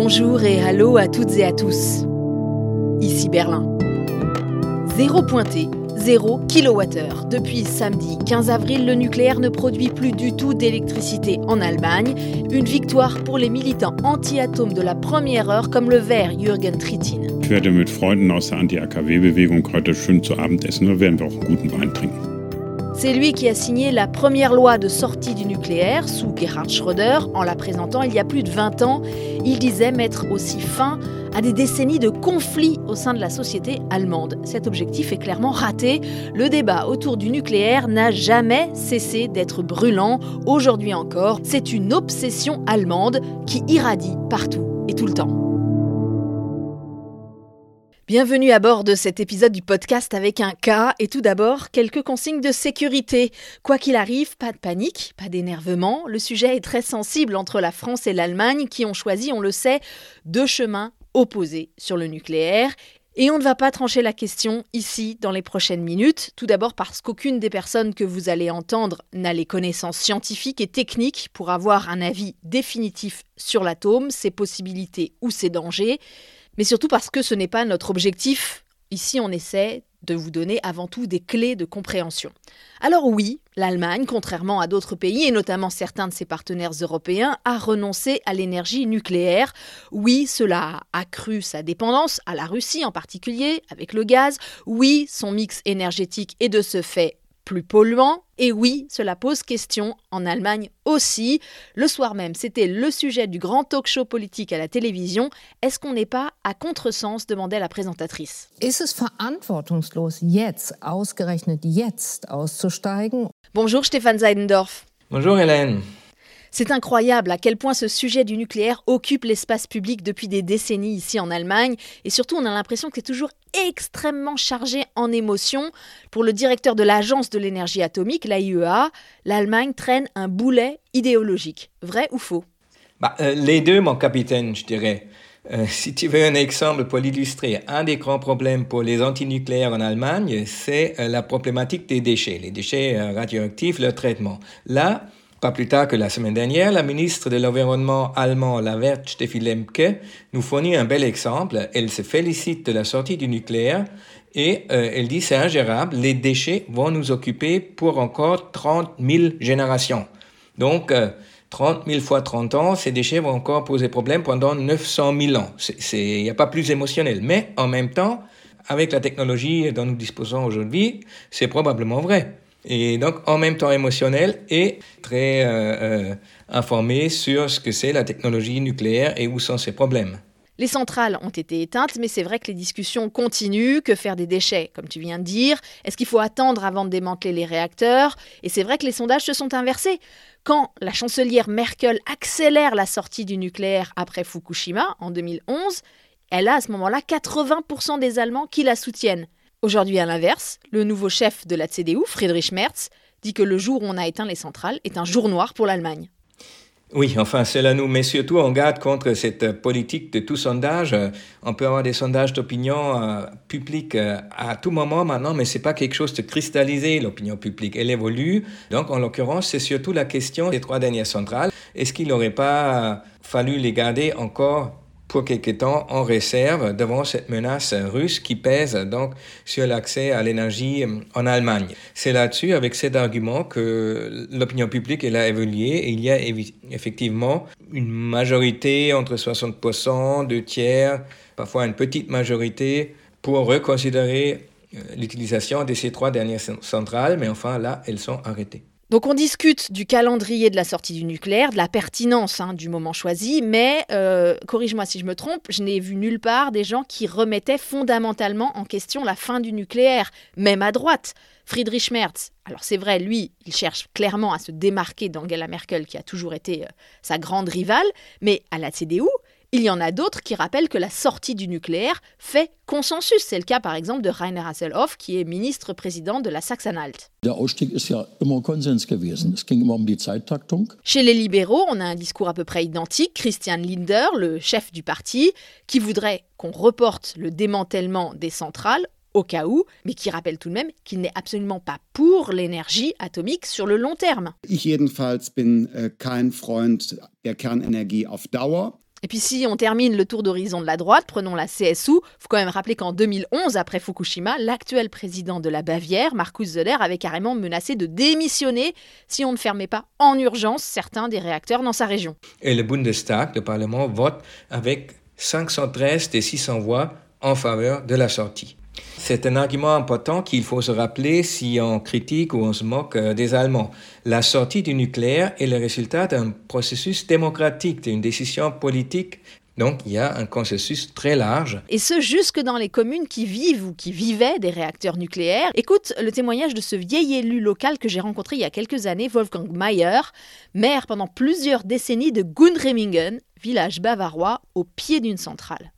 Bonjour et hallo à toutes et à tous. Ici Berlin. Zéro pointé, zéro kilowattheure. Depuis samedi 15 avril, le nucléaire ne produit plus du tout d'électricité en Allemagne. Une victoire pour les militants anti-atomes de la première heure, comme le vert Jürgen Trittin. Ich werde mit Freunden aus der Anti-AKW-Bewegung heute schön zu Abend essen. Da werden wir auch einen guten Wein trinken. C'est lui qui a signé la première loi de sortie du nucléaire sous Gerhard Schröder en la présentant il y a plus de 20 ans. Il disait mettre aussi fin à des décennies de conflits au sein de la société allemande. Cet objectif est clairement raté. Le débat autour du nucléaire n'a jamais cessé d'être brûlant. Aujourd'hui encore, c'est une obsession allemande qui irradie partout et tout le temps. Bienvenue à bord de cet épisode du podcast avec un cas et tout d'abord quelques consignes de sécurité. Quoi qu'il arrive, pas de panique, pas d'énervement. Le sujet est très sensible entre la France et l'Allemagne qui ont choisi, on le sait, deux chemins opposés sur le nucléaire. Et on ne va pas trancher la question ici dans les prochaines minutes. Tout d'abord parce qu'aucune des personnes que vous allez entendre n'a les connaissances scientifiques et techniques pour avoir un avis définitif sur l'atome, ses possibilités ou ses dangers mais surtout parce que ce n'est pas notre objectif. Ici, on essaie de vous donner avant tout des clés de compréhension. Alors oui, l'Allemagne, contrairement à d'autres pays, et notamment certains de ses partenaires européens, a renoncé à l'énergie nucléaire. Oui, cela a accru sa dépendance à la Russie en particulier, avec le gaz. Oui, son mix énergétique est de ce fait plus polluant. Et oui, cela pose question en Allemagne aussi. Le soir même, c'était le sujet du grand talk show politique à la télévision. Est-ce qu'on n'est pas à contresens demandait la présentatrice. Ist es verantwortungslos, jetzt, ausgerechnet jetzt, auszusteigen? Bonjour Stéphane Seidendorf. Bonjour Hélène. C'est incroyable à quel point ce sujet du nucléaire occupe l'espace public depuis des décennies ici en Allemagne. Et surtout, on a l'impression que c'est toujours extrêmement chargé en émotions. Pour le directeur de l'Agence de l'énergie atomique, l'AIEA, l'Allemagne traîne un boulet idéologique. Vrai ou faux? Bah, euh, Les deux, mon capitaine, je dirais. Euh, si tu veux un exemple pour l'illustrer, un des grands problèmes pour les antinucléaires en Allemagne, c'est euh, la problématique des déchets, les déchets radioactifs, leur traitement. Là, pas plus tard que la semaine dernière, la ministre de l'Environnement allemand, Lavert Steffi Lemke, nous fournit un bel exemple. Elle se félicite de la sortie du nucléaire et euh, elle dit c'est ingérable, les déchets vont nous occuper pour encore 30 000 générations. Donc, 30 euh, 000 fois 30 ans, ces déchets vont encore poser problème pendant 900 000 ans. Il n'y a pas plus émotionnel. Mais en même temps, avec la technologie dont nous disposons aujourd'hui, c'est probablement vrai et donc en même temps émotionnel et très euh, euh, informé sur ce que c'est la technologie nucléaire et où sont ses problèmes. Les centrales ont été éteintes, mais c'est vrai que les discussions continuent. Que faire des déchets, comme tu viens de dire? Est-ce qu'il faut attendre avant de démanteler les réacteurs? Et c'est vrai que les sondages se sont inversés. Quand la chancelière Merkel accélère la sortie du nucléaire après Fukushima en 2011, elle a à ce moment-là 80% des Allemands qui la soutiennent. Aujourd'hui, à l'inverse, le nouveau chef de la CDU, Friedrich Merz, dit que le jour où on a éteint les centrales est un jour noir pour l'Allemagne. Oui, enfin, cela nous met surtout en garde contre cette politique de tout sondage. On peut avoir des sondages d'opinion euh, publique euh, à tout moment maintenant, mais c'est pas quelque chose de cristallisé, l'opinion publique. Elle évolue. Donc, en l'occurrence, c'est surtout la question des trois dernières centrales. Est-ce qu'il n'aurait pas fallu les garder encore pour quelque temps en réserve devant cette menace russe qui pèse donc sur l'accès à l'énergie en Allemagne. C'est là-dessus, avec cet argument, que l'opinion publique elle a évolué et il y a effectivement une majorité entre 60%, deux tiers, parfois une petite majorité pour reconsidérer euh, l'utilisation de ces trois dernières centrales, mais enfin là, elles sont arrêtées. Donc on discute du calendrier de la sortie du nucléaire, de la pertinence hein, du moment choisi, mais euh, corrige-moi si je me trompe, je n'ai vu nulle part des gens qui remettaient fondamentalement en question la fin du nucléaire, même à droite. Friedrich Merz, alors c'est vrai, lui, il cherche clairement à se démarquer d'Angela Merkel, qui a toujours été euh, sa grande rivale, mais à la CDU, il y en a d'autres qui rappellent que la sortie du nucléaire fait consensus. C'est le cas par exemple de Rainer Hasselhoff, qui est ministre-président de la Saxe-Anhalt. Um Chez les libéraux, on a un discours à peu près identique. Christian Linder, le chef du parti, qui voudrait qu'on reporte le démantèlement des centrales au cas où, mais qui rappelle tout de même qu'il n'est absolument pas pour l'énergie atomique sur le long terme. Ich jedenfalls bin äh, kein Freund der Kernenergie auf Dauer. Et puis si on termine le tour d'horizon de la droite, prenons la CSU, faut quand même rappeler qu'en 2011, après Fukushima, l'actuel président de la Bavière, Markus Söder, avait carrément menacé de démissionner si on ne fermait pas en urgence certains des réacteurs dans sa région. Et le Bundestag, le Parlement, vote avec 513 des 600 voix en faveur de la sortie. C'est un argument important qu'il faut se rappeler si on critique ou on se moque euh, des Allemands. La sortie du nucléaire est le résultat d'un processus démocratique, d'une décision politique donc il y a un consensus très large. Et ce, jusque dans les communes qui vivent ou qui vivaient des réacteurs nucléaires. Écoute le témoignage de ce vieil élu local que j'ai rencontré il y a quelques années, Wolfgang Mayer, maire pendant plusieurs décennies de Gundremmingen, village bavarois au pied d'une centrale.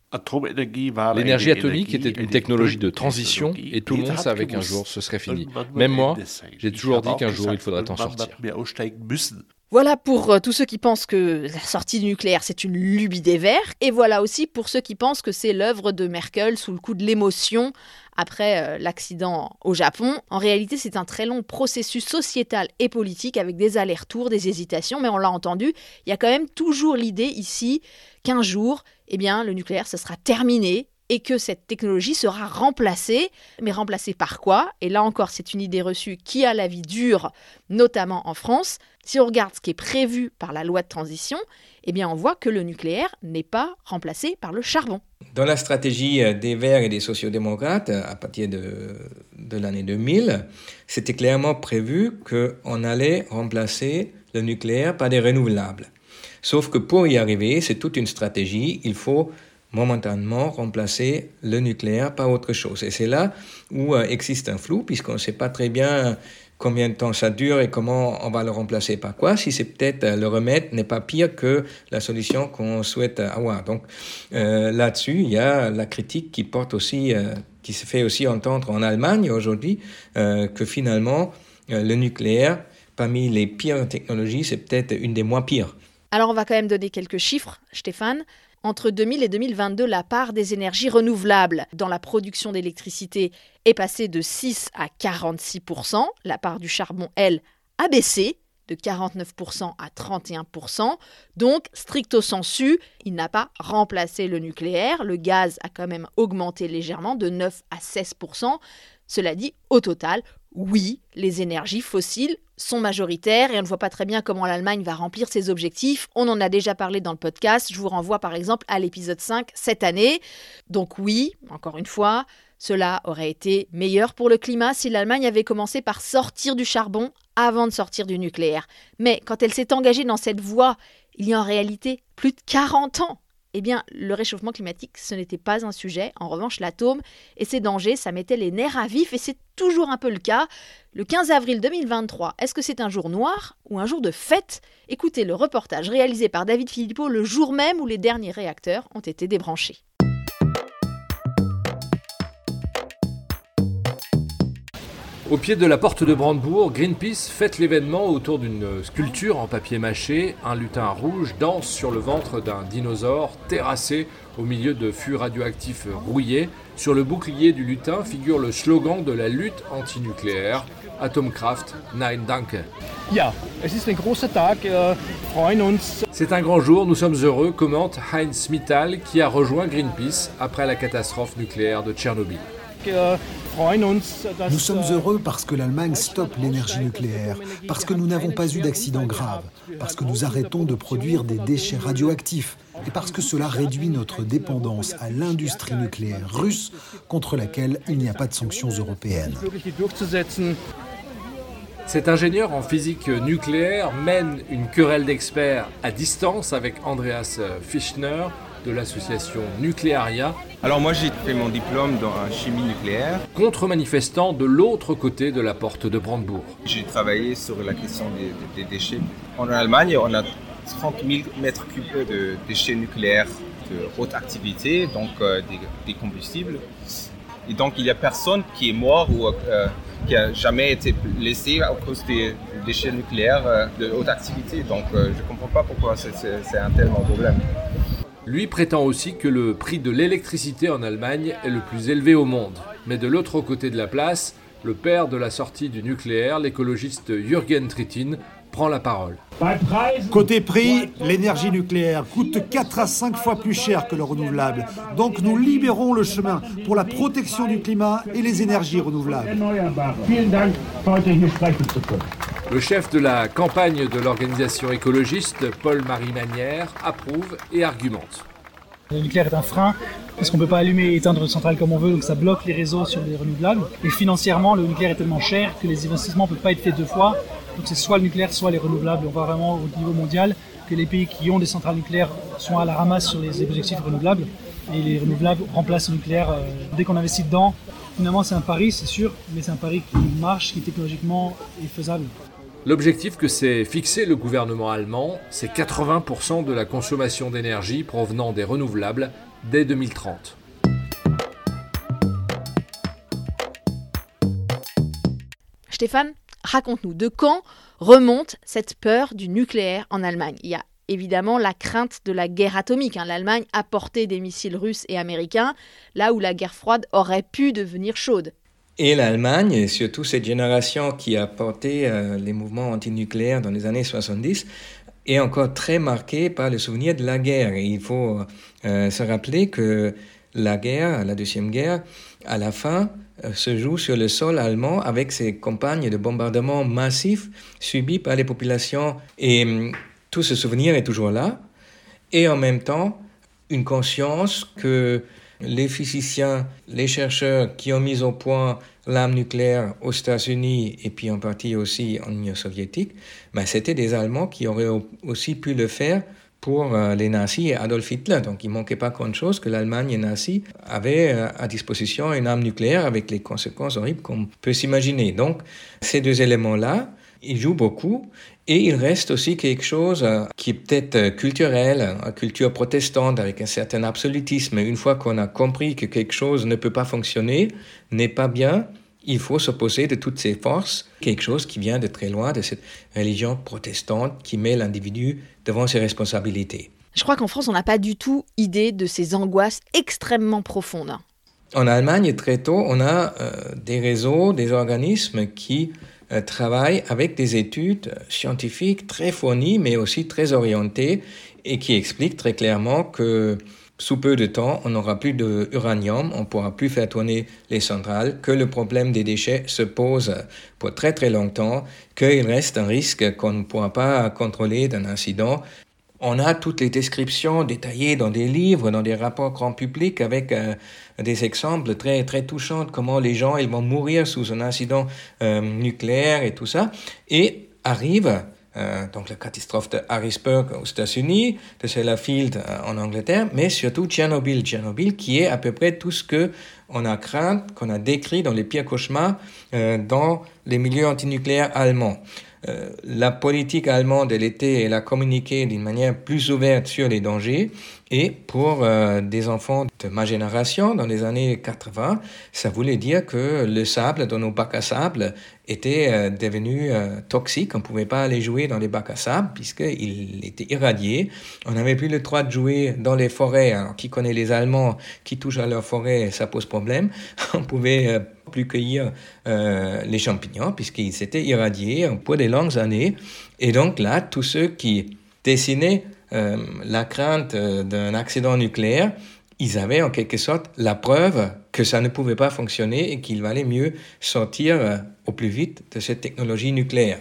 L'énergie atomique était une technologie de transition et tout le monde savait qu'un jour ce serait fini. Même moi, j'ai toujours dit qu'un jour il faudrait en sortir. Voilà pour euh, tous ceux qui pensent que la sortie du nucléaire c'est une lubie des Verts, et voilà aussi pour ceux qui pensent que c'est l'œuvre de Merkel sous le coup de l'émotion après euh, l'accident au Japon. En réalité, c'est un très long processus sociétal et politique avec des allers-retours, des hésitations, mais on l'a entendu, il y a quand même toujours l'idée ici qu'un jour, eh bien, le nucléaire, ce sera terminé et que cette technologie sera remplacée. Mais remplacée par quoi? Et là encore, c'est une idée reçue qui a la vie dure, notamment en France. Si on regarde ce qui est prévu par la loi de transition, eh bien, on voit que le nucléaire n'est pas remplacé par le charbon. Dans la stratégie euh, des Verts et des sociodémocrates, à partir de, de l'année 2000, c'était clairement prévu qu'on allait remplacer le nucléaire par des renouvelables. Sauf que pour y arriver, c'est toute une stratégie. Il faut momentanément remplacer le nucléaire par autre chose. Et c'est là où euh, existe un flou, puisqu'on ne sait pas très bien combien de temps ça dure et comment on va le remplacer par quoi, si c'est peut-être euh, le remède n'est pas pire que la solution qu'on souhaite avoir. Donc euh, là-dessus, il y a la critique qui porte aussi, qui se fait aussi entendre en Allemagne aujourd'hui, que finalement le nucléaire, parmi les pires technologies, c'est peut-être une des moins pires. Alors on va quand même donner quelques chiffres, Stéphane. Entre 2000 et 2022, la part des énergies renouvelables dans la production d'électricité est passée de 6 à 46% La part du charbon, elle, a baissé de 49% à 31%. Donc, stricto sensu, il n'a pas remplacé le nucléaire. Le gaz a quand même augmenté légèrement de 9 à 16%. Cela dit, au total, oui, les énergies fossiles sont majoritaires et on ne voit pas très bien comment l'Allemagne va remplir ses objectifs. On en a déjà parlé dans le podcast. Je vous renvoie par exemple à l'épisode 5 cette année. Donc oui, encore une fois, cela aurait été meilleur pour le climat si l'Allemagne avait commencé par sortir du charbon avant de sortir du nucléaire. Mais quand elle s'est engagée dans cette voie, il y a en réalité plus de 40 ans, eh bien, le réchauffement climatique, ce n'était pas un sujet. En revanche, l'atome et ses dangers, ça mettait les nerfs à vif et c'est toujours un peu le cas. Le 15 avril 2023, est-ce que c'est un jour noir ou un jour de fête? Écoutez le reportage réalisé par David Philippot le jour même où les derniers réacteurs ont été débranchés. Au pied de la porte de Brandebourg, Greenpeace fête l'événement autour d'une sculpture en papier mâché. Un lutin rouge danse sur le ventre d'un dinosaure terrassé au milieu de fûts radioactifs rouillés. Sur le bouclier du lutin figure le slogan de la lutte antinucléaire Atomkraft, nein danke. Uns. C'est un grand jour, nous sommes heureux, commente Heinz Mittal qui a rejoint Greenpeace après la catastrophe nucléaire de Tchernobyl. Nous sommes heureux parce que l'Allemagne stoppe l'énergie nucléaire, parce que nous n'avons pas eu d'accident grave, parce que nous arrêtons de produire des déchets radioactifs et parce que cela réduit notre dépendance à l'industrie nucléaire russe contre laquelle il n'y a pas de sanctions européennes. Cet ingénieur en physique nucléaire mène une querelle d'experts à distance avec Andreas Fischner, de l'association Nuclearia. Alors moi j'ai fait mon diplôme dans chimie nucléaire. Contre-manifestant de l'autre côté de la porte de Brandebourg. J'ai travaillé sur la question des, déchets. En Allemagne, on a 30 000 mètres cubes de déchets nucléaires de haute activité, donc euh, des, combustibles. Et donc il n'y a personne qui est mort ou euh, qui a jamais été laissé à cause des déchets nucléaires euh, de haute activité. Donc je ne comprends pas pourquoi c'est un tel problème. Lui prétend aussi que le prix de l'électricité en Allemagne est le plus élevé au monde. Mais de l'autre côté de la place, le père de la sortie du nucléaire, l'écologiste Jürgen Trittin, prend la parole. Côté prix, l'énergie nucléaire coûte 4 à 5 fois plus cher que le renouvelable. Donc nous libérons le chemin pour la protection du climat et les énergies renouvelables. Le chef de la campagne de l'organisation écologiste, Paul-Marie Manière, approuve et argumente. Le nucléaire est un frein parce qu'on ne peut pas allumer et éteindre une centrale comme on veut, donc ça bloque les réseaux sur les renouvelables. Et financièrement, le nucléaire est tellement cher que les investissements ne peuvent pas être faits deux fois. Donc c'est soit le nucléaire, soit les renouvelables. On voit vraiment au niveau mondial que les pays qui ont des centrales nucléaires sont à la ramasse sur les objectifs renouvelables. Et les renouvelables remplacent le nucléaire euh, dès qu'on investit dedans. Finalement, c'est un pari, c'est sûr, mais c'est un pari qui marche, qui technologiquement est faisable. L'objectif que s'est fixé le gouvernement allemand, c'est 80% de la consommation d'énergie provenant des renouvelables dès 2030. Stéphane, raconte-nous, de quand remonte cette peur du nucléaire en Allemagne? Il y a évidemment la crainte de la guerre atomique. Hein. L'Allemagne a porté des missiles russes et américains, là où la guerre froide aurait pu devenir chaude. Et l'Allemagne, et surtout cette génération qui a porté euh, les mouvements antinucléaires dans les années 70, est encore très marquée par le souvenir de la guerre. Et il faut euh, se rappeler que la guerre, la deuxième guerre, à la fin, euh, se joue sur le sol allemand avec ses campagnes de bombardements massifs subies par les populations. Et hum, tout ce souvenir est toujours là. Et en même temps, une conscience que les physiciens, les chercheurs qui ont mis au point l'arme nucléaire aux États-Unis et puis en partie aussi en Union soviétique, ben c'était des Allemands qui auraient aussi pu le faire pour euh, les nazis et Adolf Hitler. Donc il manquait pas grand chose que l'Allemagne nazie avait euh, à disposition une arme nucléaire avec les conséquences horribles qu'on peut s'imaginer. Donc ces deux éléments-là, ils jouent beaucoup et il reste aussi quelque chose euh, qui est peut-être culturel, une culture protestante avec un certain absolutisme. Une fois qu'on a compris que quelque chose ne peut pas fonctionner, n'est pas bien, il faut s'opposer de toutes ses forces, quelque chose qui vient de très loin de cette religion protestante qui met l'individu devant ses responsabilités. Je crois qu'en France, on n'a pas du tout idée de ces angoisses extrêmement profondes. En Allemagne, très tôt, on a euh, des réseaux, des organismes qui euh, travaillent avec des études scientifiques très fournies, mais aussi très orientées, et qui expliquent très clairement que sous peu de temps, on n'aura plus d'uranium, on ne pourra plus faire tourner les centrales, que le problème des déchets se pose pour très très longtemps, qu'il reste un risque qu'on ne pourra pas contrôler d'un incident. On a toutes les descriptions détaillées dans des livres, dans des rapports grand public, avec euh, des exemples très très touchants de comment les gens ils vont mourir sous un incident euh, nucléaire et tout ça. Et arrive euh, donc la catastrophe de Harrisburg aux États-Unis, de Sellafield en Angleterre, mais surtout Tchernobyl. Tchernobyl qui est à peu près tout ce que on a craint, qu'on a décrit dans les pires cauchemars dans les milieux antinucléaires allemands. Euh, la politique allemande, elle était, elle a communiqué d'une manière plus ouverte sur les dangers. Et pour euh, des enfants de ma génération, dans les années 80, ça voulait dire que le sable dans nos bacs à sable était euh, devenu toxique. On ne pouvait pas aller jouer dans les bacs à sable puisqu'il était irradié. On n'avait plus le droit de jouer dans les forêts. Alors, qui connaît les Allemands qui touchent à leur forêt, ça pose problème. On pouvait plus cueillir euh, les champignons puisqu'ils s'étaient irradiés pour des longues années. Et donc là, tous ceux qui dessinaient euh, la crainte euh, d'un accident nucléaire, ils avaient en quelque sorte la preuve que ça ne pouvait pas fonctionner et qu'il valait mieux sortir au plus vite de cette technologie nucléaire.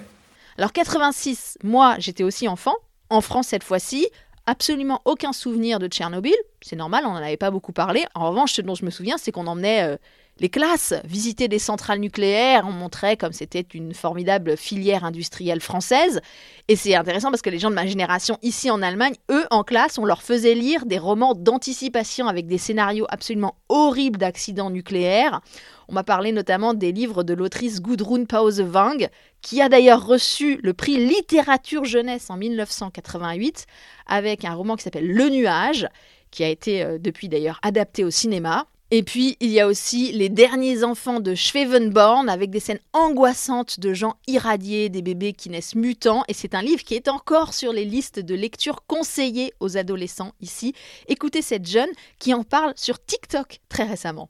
Alors 86, moi j'étais aussi enfant, en France cette fois-ci, absolument aucun souvenir de Tchernobyl, c'est normal, on n'en avait pas beaucoup parlé. En revanche, ce dont je me souviens, c'est qu'on emmenait les classes, visiter des centrales nucléaires, on montrait comme c'était une formidable filière industrielle française. Et c'est intéressant parce que les gens de ma génération ici en Allemagne, eux, en classe, on leur faisait lire des romans d'anticipation avec des scénarios absolument horribles d'accidents nucléaires. On m'a parlé notamment des livres de l'autrice Gudrun Pausewang, qui a d'ailleurs reçu le prix littérature jeunesse en 1988 avec un roman qui s'appelle Le nuage, qui a été euh, depuis d'ailleurs adapté au cinéma. Et puis, il y a aussi Les derniers enfants de Schwevenborn, avec des scènes angoissantes de gens irradiés, des bébés qui naissent mutants. Et c'est un livre qui est encore sur les listes de lecture conseillées aux adolescents ici. Écoutez cette jeune qui en parle sur TikTok très récemment.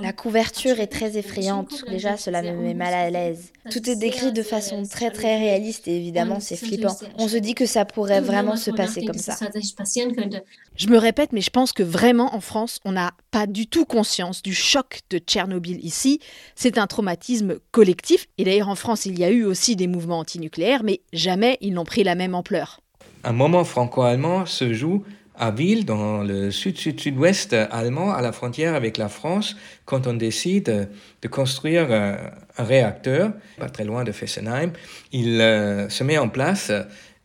La couverture est très effrayante. Déjà, cela me met mal à l'aise. Tout est décrit de façon très très réaliste et évidemment, c'est flippant. On se dit que ça pourrait vraiment se passer comme ça. Je me répète, mais je pense que vraiment en France, on n'a pas du tout conscience du choc de Tchernobyl ici. C'est un traumatisme collectif. Et d'ailleurs, en France, il y a eu aussi des mouvements antinucléaires, mais jamais ils n'ont pris la même ampleur. Un moment franco-allemand se joue à Ville, dans le sud-sud-sud-ouest allemand, à la frontière avec la France, quand on décide de construire euh, un réacteur, pas très loin de Fessenheim, il euh, se met en place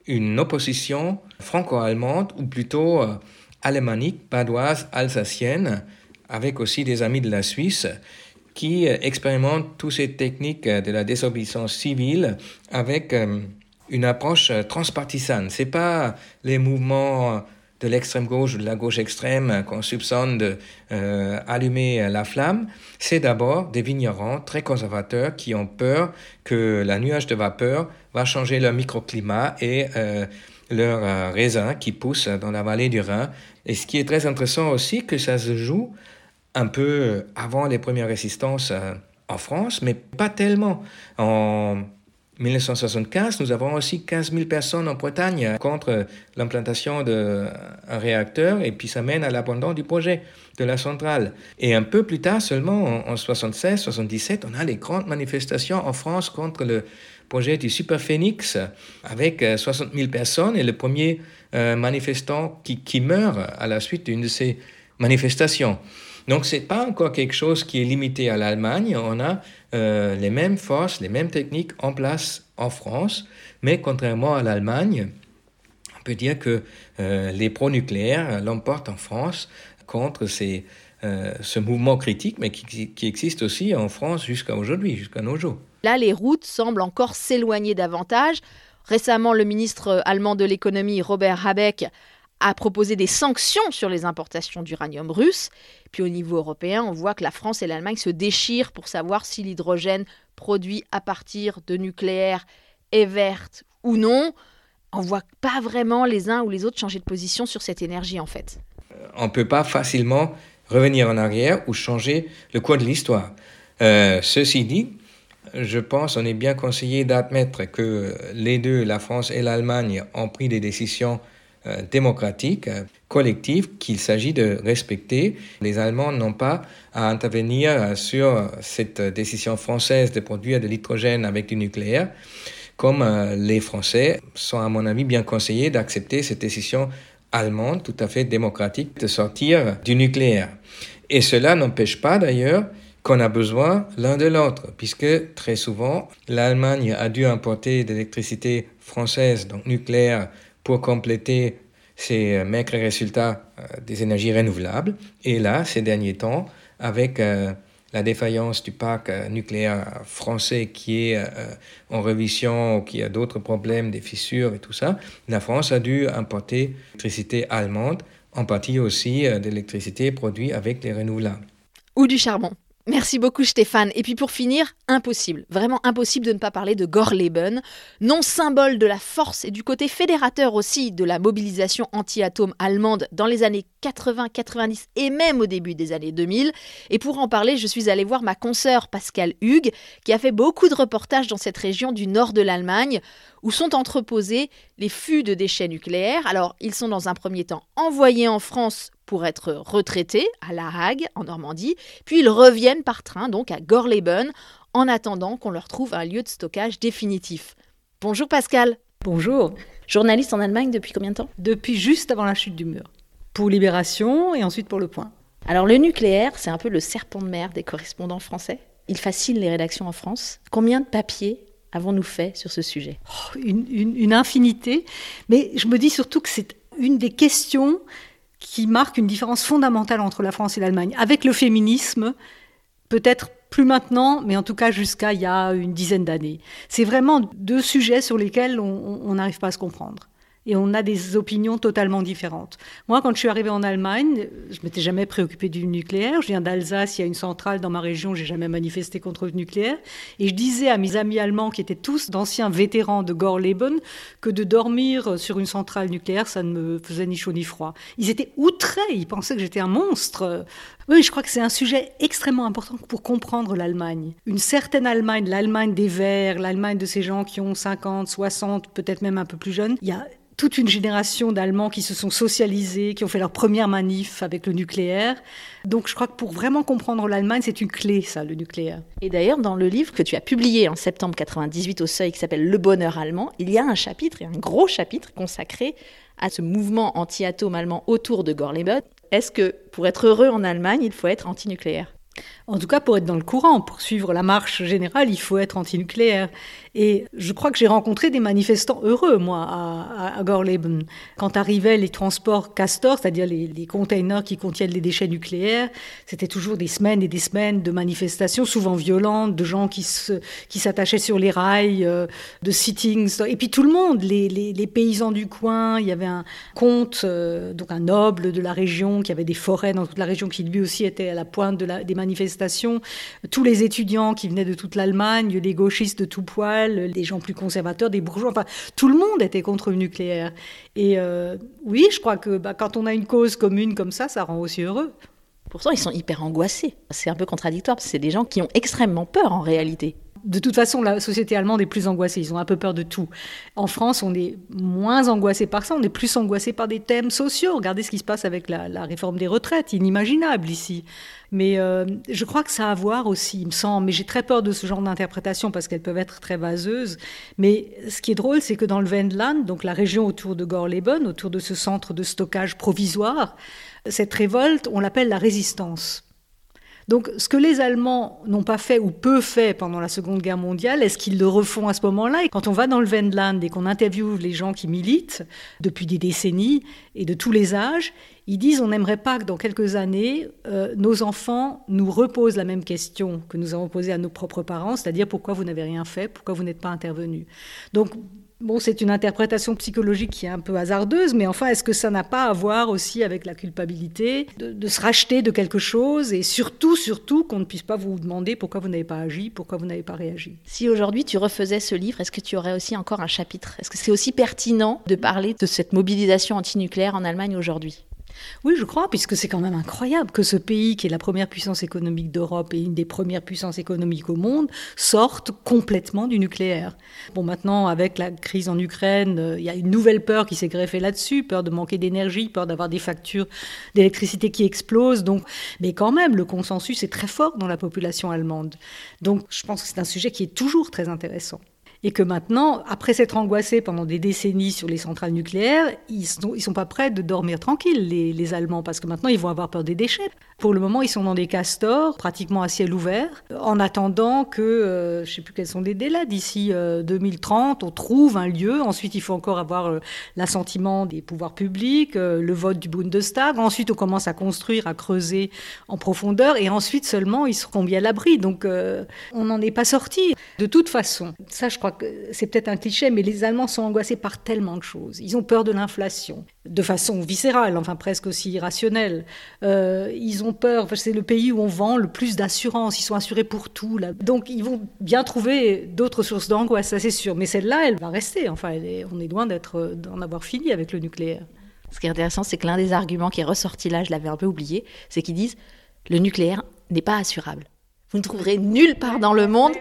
une opposition franco-allemande, ou plutôt euh, alémanique, padoise, alsacienne, avec aussi des amis de la Suisse, qui expérimentent toutes ces techniques de la désobéissance civile avec une approche transpartisane. C'est pas les mouvements de l'extrême gauche ou de la gauche extrême qu'on soupçonne d'allumer euh, la flamme, c'est d'abord des vignerons très conservateurs qui ont peur que la nuage de vapeur va changer leur microclimat et euh, leurs euh, raisins qui poussent dans la vallée du Rhin. Et ce qui est très intéressant aussi, que ça se joue un peu avant les premières résistances en France, mais pas tellement. En 1975, nous avons aussi 15 000 personnes en Bretagne contre l'implantation d'un réacteur et puis ça mène à l'abandon du projet de la centrale. Et un peu plus tard, seulement en 76, 77, on a les grandes manifestations en France contre le projet du Super Phoenix avec 60 euh, 000 personnes et le premier euh, manifestant qui, qui meurt à la suite d'une de ces manifestations. Donc, ce n'est pas encore quelque chose qui est limité à l'Allemagne. On a euh, les mêmes forces, les mêmes techniques en place en France, mais contrairement à l'Allemagne, on peut dire que euh, les pro-nucléaires l'emportent en France contre ces, euh, ce mouvement critique, mais qui, qui existe aussi en France jusqu'à aujourd'hui, jusqu'à nos jours. Là, les routes semblent encore s'éloigner davantage. Récemment, le ministre allemand de l'économie, Robert Habeck, a proposé des sanctions sur les importations d'uranium russe. Puis au niveau européen, on voit que la France et l'Allemagne se déchirent pour savoir si l'hydrogène produit à partir de nucléaire est verte ou non. On voit pas vraiment les uns ou les autres changer de position sur cette énergie en fait. On ne peut pas facilement revenir en arrière ou changer le cours de l'histoire. Euh, ceci dit, je pense qu'on est bien conseillé d'admettre que les deux, la France et l'Allemagne, ont pris des décisions euh, démocratique, euh, collective qu'il s'agit de respecter. Les Allemands n'ont pas à intervenir sur cette décision française de produire de l'hydrogène avec du nucléaire, comme euh, les Français sont à mon avis bien conseillés d'accepter cette décision allemande tout à fait démocratique de sortir du nucléaire. Et cela n'empêche pas d'ailleurs qu'on a besoin l'un de l'autre, puisque très souvent, l'Allemagne a dû importer de l'électricité française, donc nucléaire, pour compléter ces euh, maigres résultats euh, des énergies renouvelables. Et là, ces derniers temps, avec euh, la défaillance du parc nucléaire français qui est en révision ou qui a d'autres problèmes, des fissures et tout ça, la France a dû importer l'électricité allemande, en partie aussi de l'électricité produite avec des renouvelables. Ou du charbon. Merci beaucoup Stéphane. Et puis pour finir, impossible, vraiment impossible de ne pas parler de Gorleben, nom symbole de la force et du côté fédérateur aussi de la mobilisation anti-atome allemande dans les années 80, 90 et même au début des années 2000. Et pour en parler, je suis allée voir ma consoeur Pascal Hugues, qui a fait beaucoup de reportages dans cette région du nord de l'Allemagne, où sont entreposés les fûts de déchets nucléaires. Alors, ils sont dans un premier temps envoyés en France pour être retraités à La Hague, en Normandie, puis ils reviennent par train, donc à Gorleben, en attendant qu'on leur trouve un lieu de stockage définitif. Bonjour Pascal. Bonjour. Journaliste en Allemagne depuis combien de temps? Depuis juste avant la chute du mur. Pour Libération et ensuite pour Le Point. Alors le nucléaire, c'est un peu le serpent de mer des correspondants français. Il fascine les rédactions en France. Combien de papiers avons-nous fait sur ce sujet? Oh, une, une, infinité. Mais je me dis surtout que c'est une des questions qui marque une différence fondamentale entre la France et l'Allemagne. Avec le féminisme, peut-être plus maintenant, mais en tout cas jusqu'à il y a une dizaine d'années. C'est vraiment deux sujets sur lesquels on n'arrive pas à se comprendre et on a des opinions totalement différentes. Moi, quand je suis arrivée en Allemagne, je m'étais jamais préoccupée du nucléaire. Je viens d'Alsace, il y a une centrale dans ma région, j'ai jamais manifesté contre le nucléaire. Et je disais à mes amis allemands, qui étaient tous d'anciens vétérans de Gorleben, que de dormir sur une centrale nucléaire, ça ne me faisait ni chaud ni froid. Ils étaient outrés, ils pensaient que j'étais un monstre. Oui, je crois que c'est un sujet extrêmement important pour comprendre l'Allemagne. Une certaine Allemagne, l'Allemagne des Verts, l'Allemagne de ces gens qui ont 50, 60, peut-être même un peu plus jeunes, il y a toute une génération d'Allemands qui se sont socialisés, qui ont fait leur première manif avec le nucléaire. Donc je crois que pour vraiment comprendre l'Allemagne, c'est une clé, ça, le nucléaire. Et d'ailleurs, dans le livre que tu as publié en septembre 98 au Seuil, qui s'appelle Le bonheur allemand, il y a un chapitre, un gros chapitre consacré à ce mouvement anti-atome allemand autour de Gorleben. Est-ce que pour être heureux en Allemagne, il faut être antinucléaire? En tout cas, pour être dans le courant, pour suivre la marche générale, il faut être antinucléaire. Et je crois que j'ai rencontré des manifestants heureux, moi, à, Gorleben. Quand arrivaient les transports Castor, c'est-à-dire les, containers qui contiennent les déchets nucléaires, c'était toujours des semaines et des semaines de manifestations, souvent violentes, de gens qui s'attachaient sur les rails, euh, de sittings. Et puis tout le monde, les, paysans du coin, il y avait un comte, euh, donc un noble de la région, qui avait des forêts dans toute la région, qui lui aussi était à la pointe de des manifestations. Tous les étudiants qui venaient de toute l'Allemagne, les gauchistes de tout poil, des gens plus conservateurs, des bourgeois, enfin tout le monde était contre le nucléaire. Et euh, oui, je crois que bah, quand on a une cause commune comme ça, ça rend aussi heureux. Pourtant, ils sont hyper angoissés. C'est un peu contradictoire, parce que c'est des gens qui ont extrêmement peur en réalité. De toute façon, la société allemande est plus angoissée. Ils ont un peu peur de tout. En France, on est moins angoissé par ça. On est plus angoissé par des thèmes sociaux. Regardez ce qui se passe avec la, réforme des retraites, inimaginable ici. Mais euh, je crois que ça a à voir aussi, il me semble. Mais j'ai très peur de ce genre d'interprétation parce qu'elles peuvent être très vaseuses. Mais ce qui est drôle, c'est que dans le Wendland, donc la région autour de Gorleben, autour de ce centre de stockage provisoire, cette révolte, on l'appelle la résistance. Donc ce que les Allemands n'ont pas fait ou peu fait pendant la Seconde Guerre mondiale, est-ce qu'ils le refont à ce moment-là? Et quand on va dans le Wendland et qu'on interviewe les gens qui militent depuis des décennies et de tous les âges, ils disent on n'aimerait pas que dans quelques années, euh, nos enfants nous reposent la même question que nous avons posée à nos propres parents, c'est-à-dire pourquoi vous n'avez rien fait, pourquoi vous n'êtes pas intervenu. Donc Bon, c'est une interprétation psychologique qui est un peu hasardeuse, mais enfin, est-ce que ça n'a pas à voir aussi avec la culpabilité de, se racheter de quelque chose et surtout, surtout, qu'on ne puisse pas vous demander pourquoi vous n'avez pas agi, pourquoi vous n'avez pas réagi? Si aujourd'hui tu refaisais ce livre, est-ce que tu aurais aussi encore un chapitre? Est-ce que c'est aussi pertinent de parler de cette mobilisation antinucléaire en Allemagne aujourd'hui? Oui, je crois, puisque c'est quand même incroyable que ce pays, qui est la première puissance économique d'Europe et une des premières puissances économiques au monde, sorte complètement du nucléaire. Bon, maintenant, avec la crise en Ukraine, euh, il y a une nouvelle peur qui s'est greffée là-dessus, peur de manquer d'énergie, peur d'avoir des factures d'électricité qui explosent. Donc, mais quand même, le consensus est très fort dans la population allemande. Donc, je pense que c'est un sujet qui est toujours très intéressant et que maintenant, après s'être angoissés pendant des décennies sur les centrales nucléaires, ils sont, sont pas prêts de dormir tranquilles, les, Allemands, parce que maintenant, ils vont avoir peur des déchets. Pour le moment, ils sont dans des castors, pratiquement à ciel ouvert, en attendant que, euh, je sais plus quels sont les délais, d'ici 2030, euh, on trouve un lieu. Ensuite, il faut encore avoir euh, l'assentiment des pouvoirs publics, le vote du Bundestag. Ensuite, on commence à construire, à creuser en profondeur, et ensuite seulement, ils seront bien à l'abri. Donc, on n'en est pas sorti. De toute façon, ça, je crois c'est peut-être un cliché, mais les Allemands sont angoissés par tellement de choses. Ils ont peur de l'inflation, de façon viscérale, enfin presque aussi irrationnelle. Euh, ils ont peur, c'est le pays où on vend le plus d'assurances, ils sont assurés pour tout. Donc ils vont bien trouver d'autres sources d'angoisse, ça c'est sûr. Mais celle-là, elle va rester. Enfin, on est loin d'en avoir fini avec le nucléaire. Ce qui est intéressant, c'est que l'un des arguments qui est ressorti là, je l'avais un peu oublié, c'est qu'ils disent le nucléaire n'est pas assurable. Vous ne trouverez nulle part dans le monde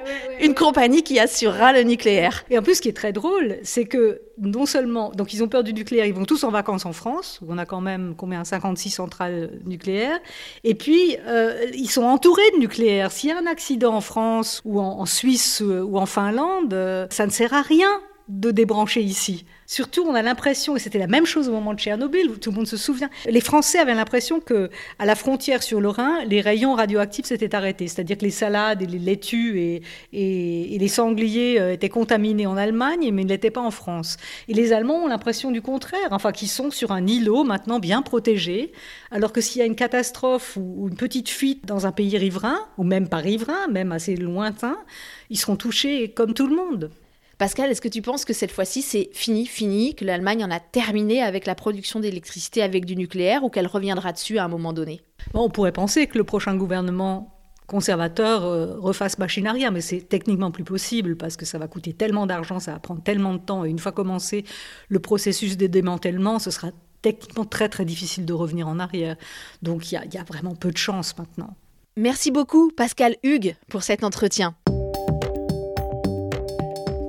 une compagnie qui assurera le nucléaire. Et en plus, ce qui est très drôle, c'est que non seulement, donc ils ont peur du nucléaire, ils vont tous en vacances en France, où on a quand même combien 56 centrales nucléaires, et puis euh, ils sont entourés de nucléaire. S'il y a un accident en France ou en, Suisse ou en Finlande, euh, ça ne sert à rien de débrancher ici. Surtout, on a l'impression, et c'était la même chose au moment de Tchernobyl, où tout le monde se souvient, les Français avaient l'impression que à la frontière sur le Rhin, les rayons radioactifs s'étaient arrêtés. C'est-à-dire que les salades et les laitues et, les sangliers euh, étaient contaminés en Allemagne, mais ne l'étaient pas en France. Et les Allemands ont l'impression du contraire, enfin qu'ils sont sur un îlot maintenant bien protégé, alors que s'il y a une catastrophe ou une petite fuite dans un pays riverain, ou même pas riverain, même assez lointain, ils seront touchés comme tout le monde. Pascal, est-ce que tu penses que cette fois-ci c'est fini, fini, que l'Allemagne en a terminé avec la production d'électricité avec du nucléaire ou qu'elle reviendra dessus à un moment donné? On pourrait penser que le prochain gouvernement conservateur euh, refasse machine arrière, mais c'est techniquement plus possible parce que ça va coûter tellement d'argent, ça va prendre tellement de temps. Et une fois commencé le processus de démantèlement, ce sera techniquement très très difficile de revenir en arrière. Donc il y, y a vraiment peu de chance maintenant. Merci beaucoup Pascal Hugues pour cet entretien.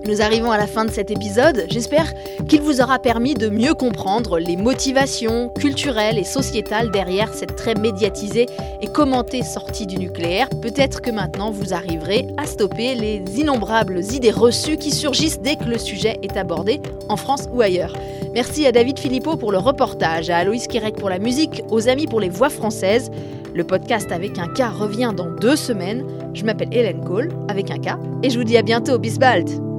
Nous arrivons à la fin de cet épisode. J'espère qu'il vous aura permis de mieux comprendre les motivations culturelles et sociétales derrière cette très médiatisée et commentée sortie du nucléaire. Peut-être que maintenant vous arriverez à stopper les innombrables idées reçues qui surgissent dès que le sujet est abordé en France ou ailleurs. Merci à David Philippot pour le reportage, à Aloïs Kirek pour la musique, aux amis pour les voix françaises. Le podcast avec un K revient dans deux semaines. Je m'appelle Hélène Cole avec un K et je vous dis à bientôt. Bisbald!